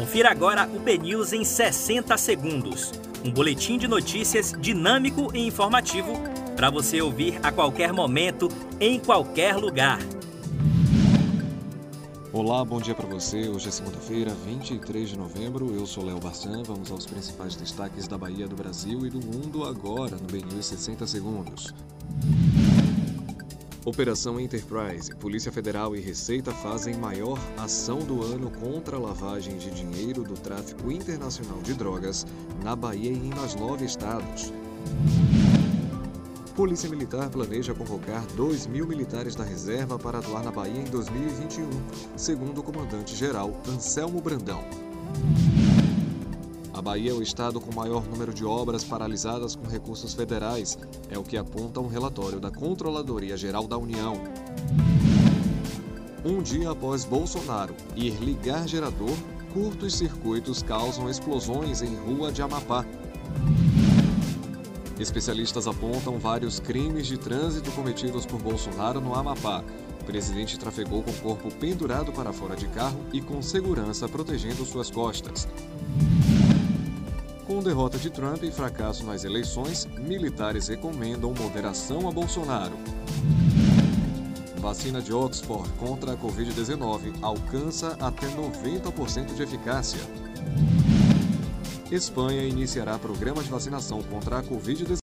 Confira agora o BNews em 60 segundos. Um boletim de notícias dinâmico e informativo para você ouvir a qualquer momento, em qualquer lugar. Olá, bom dia para você. Hoje é segunda-feira, 23 de novembro. Eu sou Léo Barçan. Vamos aos principais destaques da Bahia, do Brasil e do mundo agora no BNews 60 segundos. Operação Enterprise, Polícia Federal e Receita fazem maior ação do ano contra a lavagem de dinheiro do tráfico internacional de drogas na Bahia e mais nove estados. Polícia Militar planeja convocar 2 mil militares da reserva para atuar na Bahia em 2021, segundo o comandante-geral Anselmo Brandão. A Bahia é o estado com maior número de obras paralisadas com recursos federais, é o que aponta um relatório da Controladoria Geral da União. Um dia após Bolsonaro ir ligar gerador, curtos circuitos causam explosões em rua de Amapá. Especialistas apontam vários crimes de trânsito cometidos por Bolsonaro no Amapá. O presidente trafegou com o corpo pendurado para fora de carro e com segurança protegendo suas costas. Com derrota de Trump e fracasso nas eleições, militares recomendam moderação a Bolsonaro. Vacina de Oxford contra a Covid-19 alcança até 90% de eficácia. Espanha iniciará programa de vacinação contra a Covid-19.